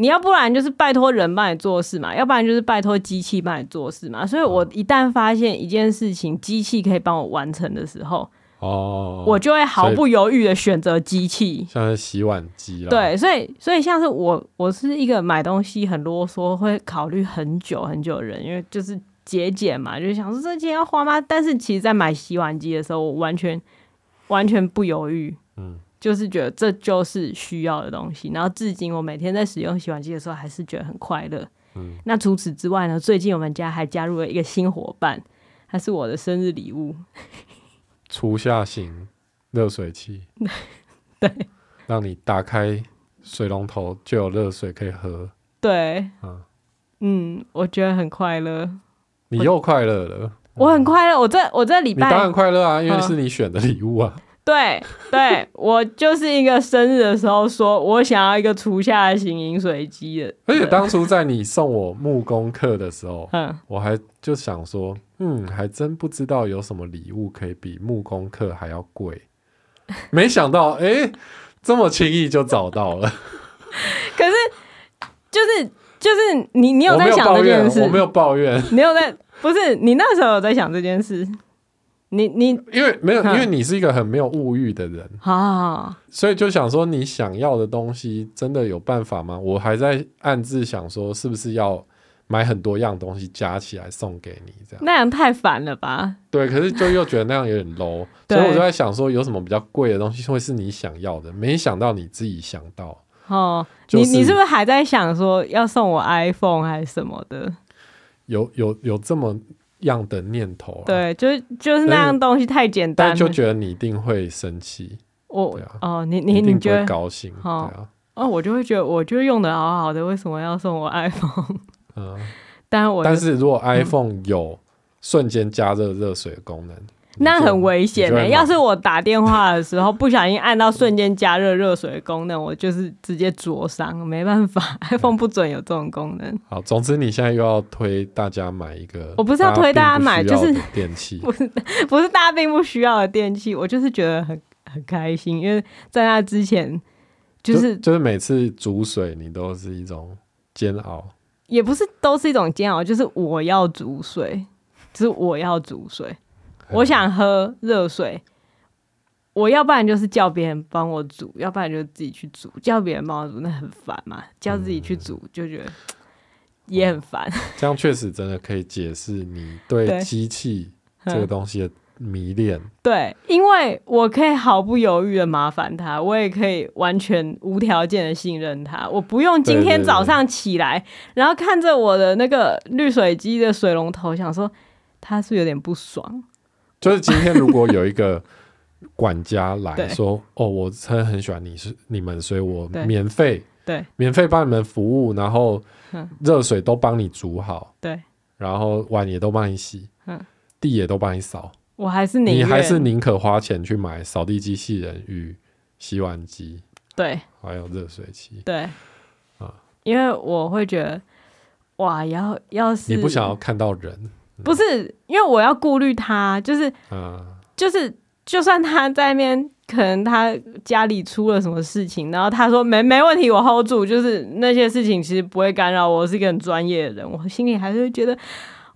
你要不然就是拜托人帮你做事嘛，要不然就是拜托机器帮你做事嘛。所以我一旦发现一件事情机器可以帮我完成的时候，哦，我就会毫不犹豫的选择机器，像是洗碗机啦。对，所以所以像是我，我是一个买东西很啰嗦，会考虑很久很久的人，因为就是节俭嘛，就想说这钱要花吗？但是其实，在买洗碗机的时候，我完全完全不犹豫，嗯。就是觉得这就是需要的东西，然后至今我每天在使用洗碗机的时候，还是觉得很快乐。嗯，那除此之外呢？最近我们家还加入了一个新伙伴，它是我的生日礼物——厨下型热水器。对，让你打开水龙头就有热水可以喝。对，嗯，嗯，我觉得很快乐。你又快乐了，我，我很快乐。我这我这礼拜你当然快乐啊，因为是你选的礼物啊。嗯对对，我就是一个生日的时候说，我想要一个厨下型饮水机的。而且当初在你送我木工课的时候，嗯，我还就想说，嗯，还真不知道有什么礼物可以比木工课还要贵。没想到，哎、欸，这么轻易就找到了。可是，就是就是你，你有在想这件事？我没有抱怨，你有在？不是你那时候有在想这件事？你你因为没有，因为你是一个很没有物欲的人啊，所以就想说，你想要的东西真的有办法吗？我还在暗自想说，是不是要买很多样东西加起来送给你这样？那样太烦了吧？对，可是就又觉得那样有点 low，所以我就在想说，有什么比较贵的东西会是你想要的？没想到你自己想到哦，就是、你你是不是还在想说要送我 iPhone 还是什么的？有有有这么？样的念头、啊，对，就是就是那样东西太简单，但就觉得你一定会生气。我、哦，你你你觉得高兴？哦、对啊，哦，我就会觉得，我就用的好好的，为什么要送我 iPhone？嗯，但我但是如果 iPhone 有瞬间加热热水的功能。嗯那很危险的、欸。要是我打电话的时候不小心按到瞬间加热热水的功能，我就是直接灼伤，没办法，iPhone 不准有这种功能。好，总之你现在又要推大家买一个，我不是要推大家买，就是电器，不是不是大家并不需要的电器，我就是觉得很很开心，因为在那之前就是就，就是每次煮水你都是一种煎熬，也不是都是一种煎熬，就是我要煮水，就是我要煮水。我想喝热水，我要不然就是叫别人帮我煮，要不然就自己去煮。叫别人帮我煮那很烦嘛，叫自己去煮就觉得也很烦。这样确实真的可以解释你对机器这个东西的迷恋。对，因为我可以毫不犹豫的麻烦他，我也可以完全无条件的信任他。我不用今天早上起来，然后看着我的那个滤水机的水龙头，想说他是有点不爽。就是今天，如果有一个管家来 说：“哦，我真的很喜欢你是你们，所以我免费对。免费帮你们服务，然后热水都帮你煮好，对，然后碗也都帮你洗，嗯，地也都帮你扫。我还是你还是宁可花钱去买扫地机器人与洗碗机，对，还有热水器，对。啊，因为我会觉得哇，要要是你不想要看到人。”不是，因为我要顾虑他，就是，嗯，就是，就算他在那边可能他家里出了什么事情，然后他说没没问题，我 hold 住，就是那些事情其实不会干扰我，我是一个很专业的人，我心里还是会觉得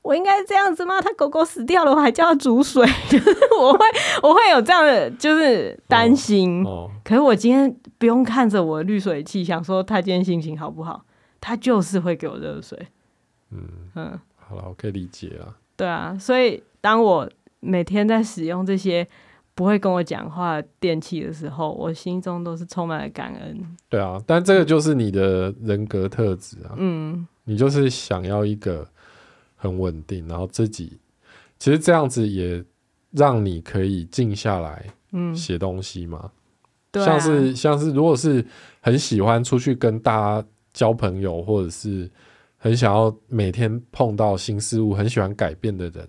我应该这样子吗？他狗狗死掉了，我还叫他煮水，就 是我会我会有这样的就是担心。哦哦、可是我今天不用看着我的滤水器，想说他今天心情好不好，他就是会给我热水。嗯。嗯，好了，我可以理解啊。对啊，所以当我每天在使用这些。不会跟我讲话电器的时候，我心中都是充满了感恩。对啊，但这个就是你的人格特质啊。嗯，你就是想要一个很稳定，然后自己其实这样子也让你可以静下来，嗯，写东西嘛。对啊，像是像是如果是很喜欢出去跟大家交朋友，或者是很想要每天碰到新事物，很喜欢改变的人。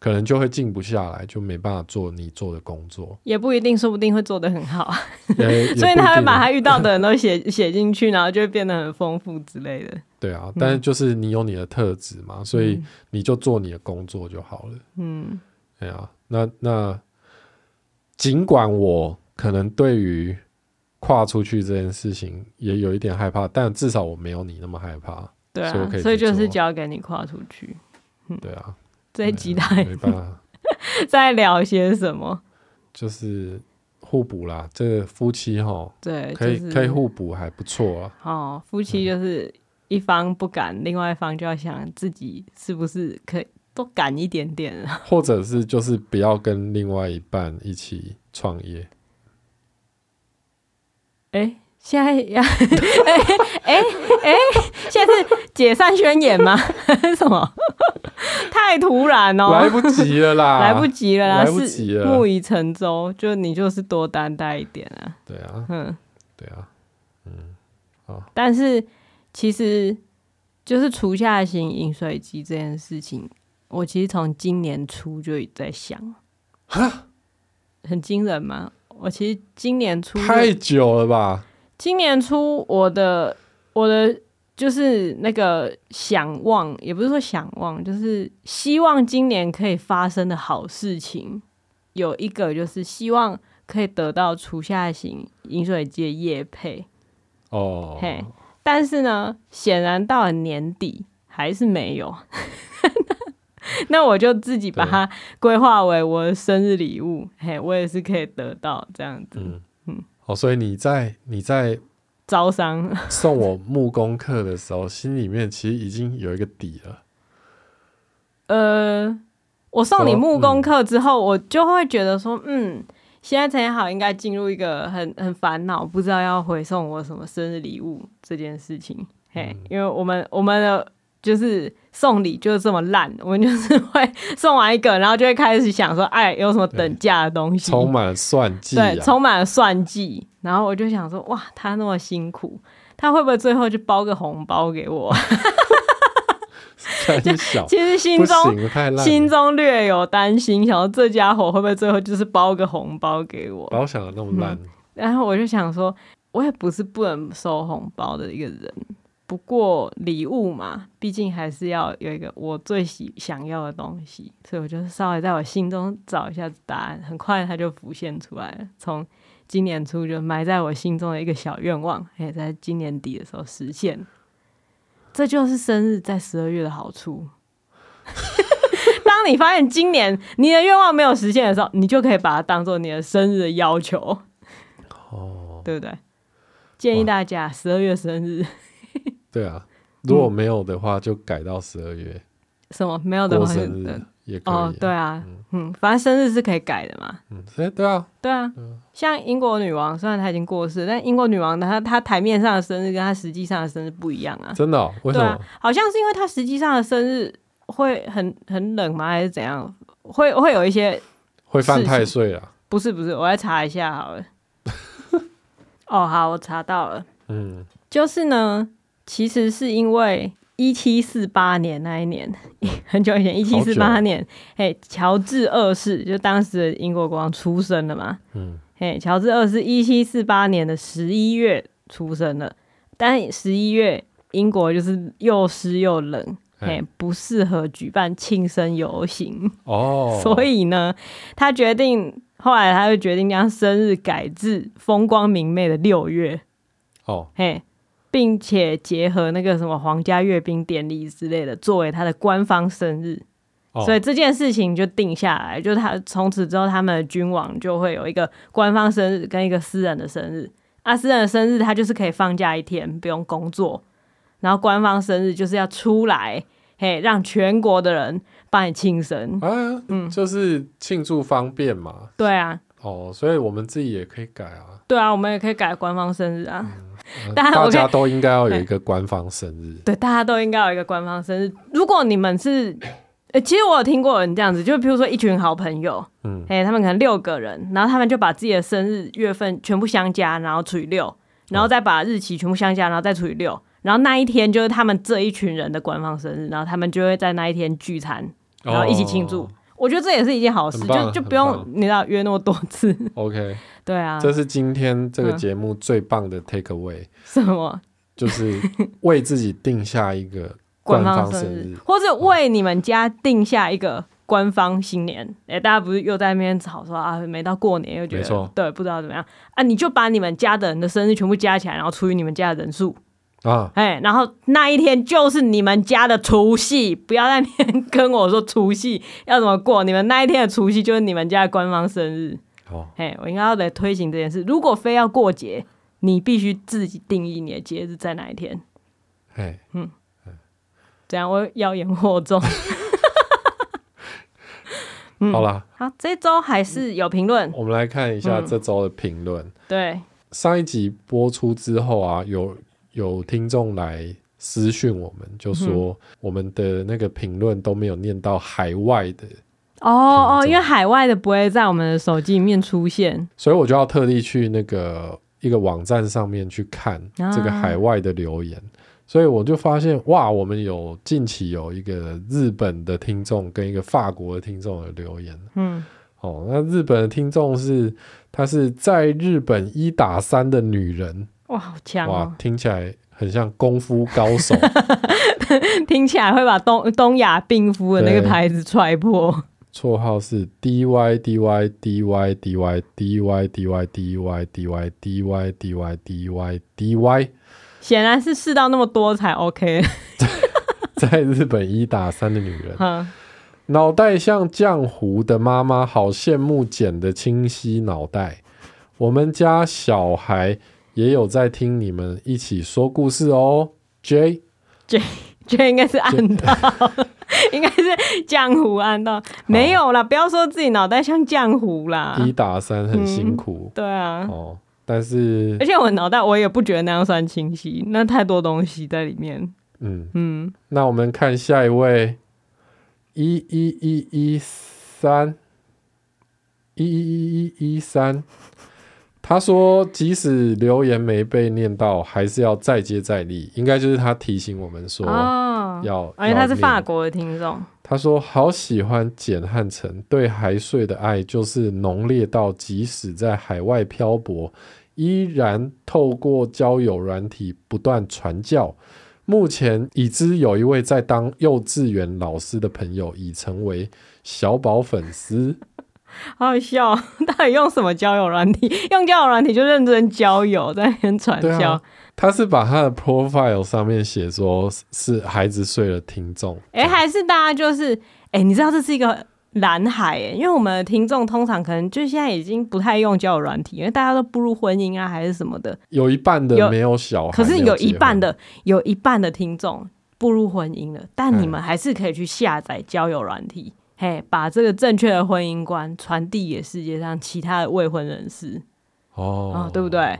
可能就会静不下来，就没办法做你做的工作。也不一定，说不定会做得很好。所以他会把他遇到的人都 写写进去，然后就会变得很丰富之类的。对啊，但是就是你有你的特质嘛，嗯、所以你就做你的工作就好了。嗯，对啊，那那尽管我可能对于跨出去这件事情也有一点害怕，但至少我没有你那么害怕。对啊，所以，就是交给你跨出去。嗯、对啊。这一集他 在聊些什么？就是互补啦，这个夫妻哈，对，可以可以互补，还不错啊。哦，夫妻就是一方不敢，另外一方就要想自己是不是可以多敢一点点，或者是就是不要跟另外一半一起创业。哎。现在要 哎哎哎，现在是解散宣言吗？什么？太突然哦，来不及了啦，来不及了啦，来不及了，木已成舟，就你就是多担待一点啊。对啊，嗯，对啊，嗯，好。但是其实就是除下型饮水机这件事情，我其实从今年初就在想，哈，很惊人吗？我其实今年初太久了吧。今年初，我的我的就是那个想望，也不是说想望，就是希望今年可以发生的好事情，有一个就是希望可以得到厨下型饮水机的业配。哦，嘿，但是呢，显然到了年底还是没有，那我就自己把它规划为我的生日礼物，嘿，我也是可以得到这样子。嗯哦，所以你在你在招商 送我木工课的时候，心里面其实已经有一个底了。呃，我送你木工课之后，嗯、我就会觉得说，嗯，现在陈好应该进入一个很很烦恼，不知道要回送我什么生日礼物这件事情。嘿，嗯、因为我们我们的。就是送礼就是这么烂，我们就是会送完一个，然后就会开始想说，哎，有什么等价的东西？充满了算计，啊，对，充满了算计。然后我就想说，哇，他那么辛苦，他会不会最后就包个红包给我？其实心中心中略有担心，想说这家伙会不会最后就是包个红包给我？不要想的那么烂，嗯。然后我就想说，我也不是不能收红包的一个人。不过礼物嘛，毕竟还是要有一个我最喜想要的东西，所以我就稍微在我心中找一下答案，很快它就浮现出来了。从今年初就埋在我心中的一个小愿望，也在今年底的时候实现。这就是生日在十二月的好处。当你发现今年你的愿望没有实现的时候，你就可以把它当做你的生日的要求，哦，对不对？建议大家十二月生日。对啊，如果没有的话，就改到十二月。什么没有的话，生日也可以。哦，对啊，嗯，反正生日是可以改的嘛。嗯，对啊，对啊。像英国女王，虽然她已经过世，但英国女王她她台面上的生日跟她实际上的生日不一样啊。真的？哦？为什么？好像是因为她实际上的生日会很很冷吗？还是怎样？会会有一些会犯太岁啊？不是不是，我来查一下好了。哦，好，我查到了。嗯，就是呢。其实是因为一七四八年那一年，很久以前，一七四八年，嘿，乔治二世就当时的英国国王出生了嘛。嗯，嘿，乔治二世一七四八年的十一月出生了，但十一月英国就是又湿又冷，嘿，不适合举办庆生游行。哦，所以呢，他决定后来他就决定将生日改至风光明媚的六月。哦，嘿，并且结合那个什么皇家阅兵典礼之类的，作为他的官方生日。哦、所以这件事情就定下来，就他从此之后，他们的君王就会有一个官方生日跟一个私人的生日。啊，私人的生日他就是可以放假一天，不用工作。然后官方生日就是要出来，嘿，让全国的人帮你庆生。啊，嗯，就是庆祝方便嘛。对啊。哦，所以我们自己也可以改啊。对啊，我们也可以改官方生日啊。嗯、大家都应该要有一个官方生日。对，大家都应该有一个官方生日。如果你们是。欸、其实我有听过人这样子，就比如说一群好朋友，嗯，哎、欸，他们可能六个人，然后他们就把自己的生日月份全部相加，然后除以六，然后再把日期全部相加，然后再除以六，然后那一天就是他们这一群人的官方生日，然后他们就会在那一天聚餐，然后一起庆祝。哦、我觉得这也是一件好事，就就不用你知道约那么多次。OK，对啊，这是今天这个节目最棒的 take away。什么？就是为自己定下一个。官方生日，或者为你们家定下一个官方新年。哎、欸，大家不是又在那边吵说啊，没到过年又觉得对，不知道怎么样啊？你就把你们家的人的生日全部加起来，然后除以你们家的人数啊，哎、欸，然后那一天就是你们家的除夕，不要在那边跟我说除夕要怎么过，你们那一天的除夕就是你们家的官方生日。哦，哎，我应该要来推行这件事。如果非要过节，你必须自己定义你的节日在哪一天。哎，嗯。这样我妖言惑众。好啦，好，这周还是有评论。我们来看一下这周的评论。对，上一集播出之后啊，有有听众来私讯我们，就说我们的那个评论都没有念到海外的。哦哦，因为海外的不会在我们的手机里面出现，所以我就要特地去那个一个网站上面去看这个海外的留言。所以我就发现，哇，我们有近期有一个日本的听众跟一个法国的听众的留言。嗯，哦，那日本的听众是，她是在日本一打三的女人。哇，好强哦！哇，听起来很像功夫高手。听起来会把东东亚病夫的那个牌子踹破。绰号是 D Y D Y D Y D Y D Y D Y D Y D Y D Y D Y D Y D Y。显然是试到那么多才 OK。在日本一打三的女人，脑袋像浆糊的妈妈，好羡慕剪的清晰脑袋。我们家小孩也有在听你们一起说故事哦。J J J 应该是按到，应该是浆糊按到，没有啦，不要说自己脑袋像浆糊啦。一打三很辛苦，嗯、对啊，哦。但是，而且我脑袋我也不觉得那样算清晰，那太多东西在里面。嗯。嗯，那我们看下一位，一一一一三，一一一一一三，他说即使留言没被念到，还是要再接再厉，应该就是他提醒我们说要，而且他是法国的听众。他说好喜欢简汉城，对还税的爱就是浓烈到即使在海外漂泊，依然透过交友软体不断传教。目前已知有一位在当幼稚园老师的朋友已成为小宝粉丝，好好笑。到底用什么交友软体？用交友软体就认真交友，在那边传销。他是把他的 profile 上面写说是孩子睡了听众，哎、欸，还是大家就是哎、欸，你知道这是一个蓝海哎，因为我们的听众通常可能就现在已经不太用交友软体，因为大家都步入婚姻啊还是什么的，有一半的没有小孩，可是有一半的有一半的听众步入婚姻了，但你们还是可以去下载交友软体，嘿，把这个正确的婚姻观传递给世界上其他的未婚人士哦、嗯，对不对？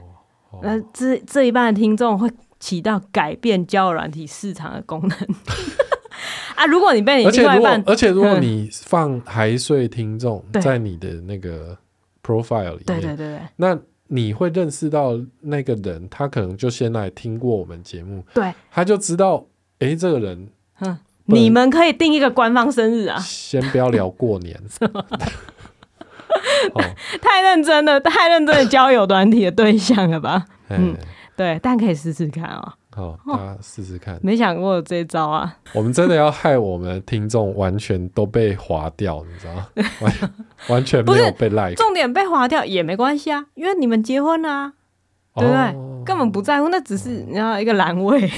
那这这一半的听众会起到改变交友软体市场的功能。啊！如果你被你另外一半，而且如果你放还税听众在你的那个 profile 里面，对对对。对，那你会认识到那个人，他可能就先来听过我们节目，对，他就知道，哎、欸，这个人，嗯，你们可以定一个官方生日啊，先不要聊过年。哦、太认真了，太认真的交友短体的对象了吧？嗯，对，但可以试试看啊、哦。好，大家试试看。没想过有这招啊！我们真的要害我们的听众完全都被划掉，你知道吗？完完全没有被 like。重点被划掉也没关系啊，因为你们结婚了啊，哦、对不对？根本不在乎，那只是你要一个栏位。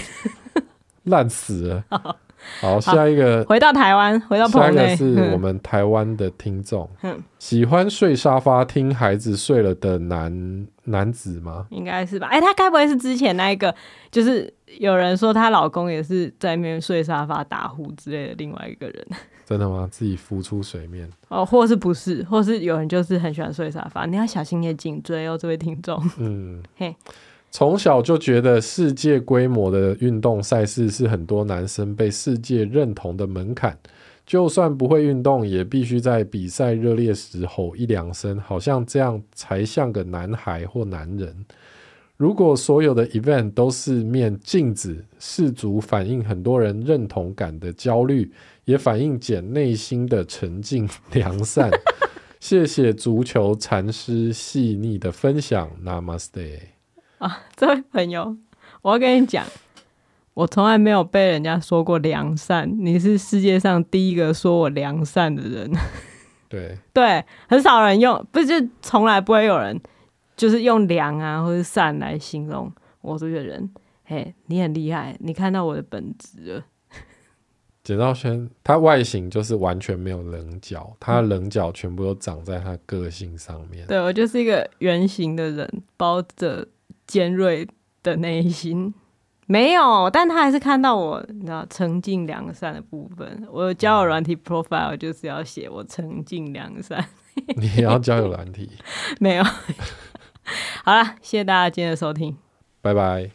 烂死了。好，下一个回到台湾，回到下一个是我们台湾的听众，嗯，喜欢睡沙发听孩子睡了的男男子吗？应该是吧。哎、欸，他该不会是之前那一个，就是有人说她老公也是在那边睡沙发打呼之类的另外一个人？真的吗？自己浮出水面？哦，或是不是？或是有人就是很喜欢睡沙发？你要小心你的颈椎哦，这位听众。嗯，嘿。从小就觉得世界规模的运动赛事是很多男生被世界认同的门槛，就算不会运动，也必须在比赛热烈时吼一两声，好像这样才像个男孩或男人。如果所有的 event 都是面镜子，试足反映很多人认同感的焦虑，也反映简内心的沉静良善。谢谢足球禅师细腻的分享，Namaste。啊，这位朋友，我要跟你讲，我从来没有被人家说过良善，你是世界上第一个说我良善的人。对对，很少人用，不是从来不会有人就是用良啊或者善来形容我这个人。嘿，你很厉害，你看到我的本质了。简兆轩，他外形就是完全没有棱角，他的棱角全部都长在他个性上面。对，我就是一个圆形的人，包着。尖锐的内心没有，但他还是看到我，你知道，沉静良善的部分。我交友软体 profile 就是要写我沉静良善。你也要交友软体？没有。好了，谢谢大家今天的收听，拜拜。